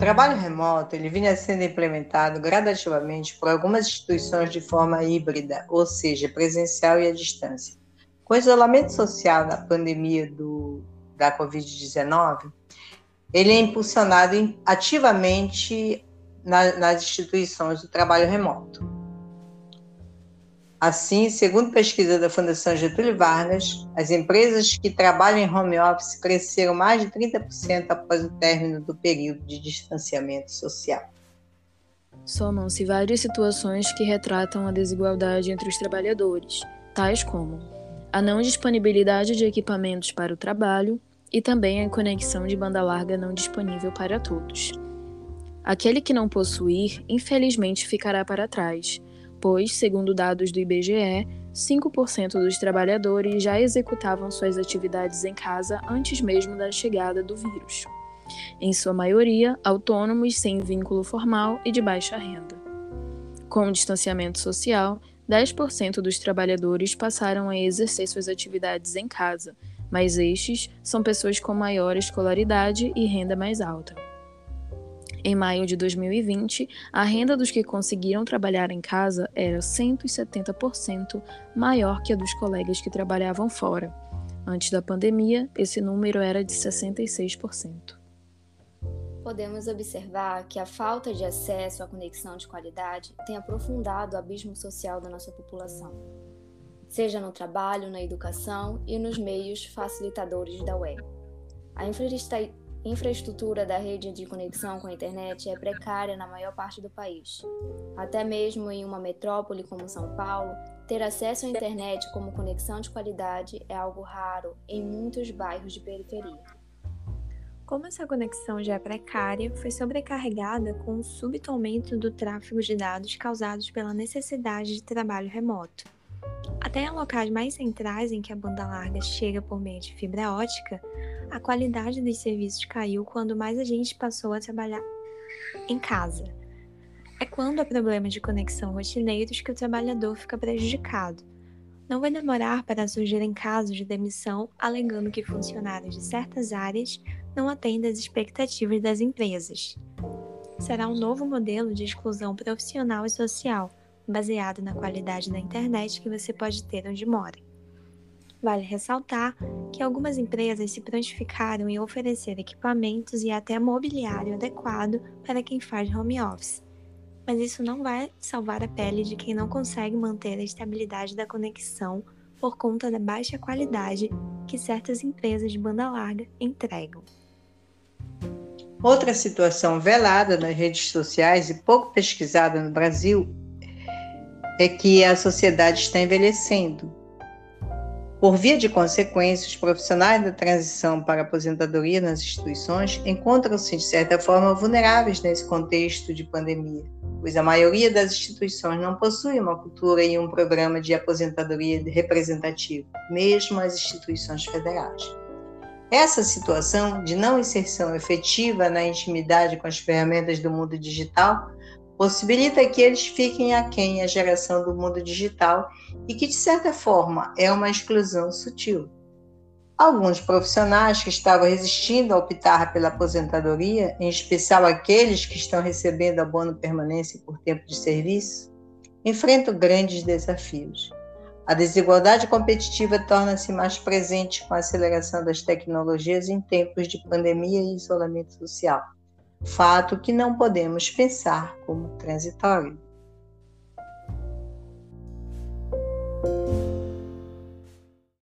trabalho remoto ele vinha sendo implementado gradativamente por algumas instituições de forma híbrida, ou seja, presencial e à distância. Com o isolamento social da pandemia do, da Covid-19, ele é impulsionado ativamente na, nas instituições do trabalho remoto. Assim, segundo pesquisa da Fundação Getúlio Vargas, as empresas que trabalham em home office cresceram mais de 30% após o término do período de distanciamento social. Somam-se várias situações que retratam a desigualdade entre os trabalhadores, tais como a não disponibilidade de equipamentos para o trabalho e também a conexão de banda larga não disponível para todos. Aquele que não possuir, infelizmente, ficará para trás pois, segundo dados do IBGE, 5% dos trabalhadores já executavam suas atividades em casa antes mesmo da chegada do vírus. Em sua maioria, autônomos sem vínculo formal e de baixa renda. Com o distanciamento social, 10% dos trabalhadores passaram a exercer suas atividades em casa, mas estes são pessoas com maior escolaridade e renda mais alta. Em maio de 2020, a renda dos que conseguiram trabalhar em casa era 170% maior que a dos colegas que trabalhavam fora. Antes da pandemia, esse número era de 66%. Podemos observar que a falta de acesso à conexão de qualidade tem aprofundado o abismo social da nossa população, seja no trabalho, na educação e nos meios facilitadores da web. A infraestrutura da rede de conexão com a internet é precária na maior parte do país. Até mesmo em uma metrópole como São Paulo, ter acesso à internet como conexão de qualidade é algo raro em muitos bairros de periferia. Como essa conexão já é precária, foi sobrecarregada com o súbito aumento do tráfego de dados causados pela necessidade de trabalho remoto. Até em locais mais centrais em que a banda larga chega por meio de fibra ótica, a qualidade dos serviços caiu quando mais a gente passou a trabalhar em casa. É quando há problemas de conexão rotineiros que o trabalhador fica prejudicado. Não vai demorar para surgirem casos de demissão alegando que funcionários de certas áreas não atendem às expectativas das empresas. Será um novo modelo de exclusão profissional e social, baseado na qualidade da internet que você pode ter onde mora. Vale ressaltar que algumas empresas se prontificaram em oferecer equipamentos e até mobiliário adequado para quem faz home office. Mas isso não vai salvar a pele de quem não consegue manter a estabilidade da conexão por conta da baixa qualidade que certas empresas de banda larga entregam. Outra situação velada nas redes sociais e pouco pesquisada no Brasil é que a sociedade está envelhecendo por via de consequência, os profissionais da transição para a aposentadoria nas instituições encontram-se, de certa forma, vulneráveis nesse contexto de pandemia, pois a maioria das instituições não possui uma cultura e um programa de aposentadoria representativo, mesmo as instituições federais. Essa situação de não inserção efetiva na intimidade com as ferramentas do mundo digital possibilita que eles fiquem aquém a geração do mundo digital e que, de certa forma, é uma exclusão sutil. Alguns profissionais que estavam resistindo a optar pela aposentadoria, em especial aqueles que estão recebendo abono permanência por tempo de serviço, enfrentam grandes desafios. A desigualdade competitiva torna-se mais presente com a aceleração das tecnologias em tempos de pandemia e isolamento social fato que não podemos pensar como transitório.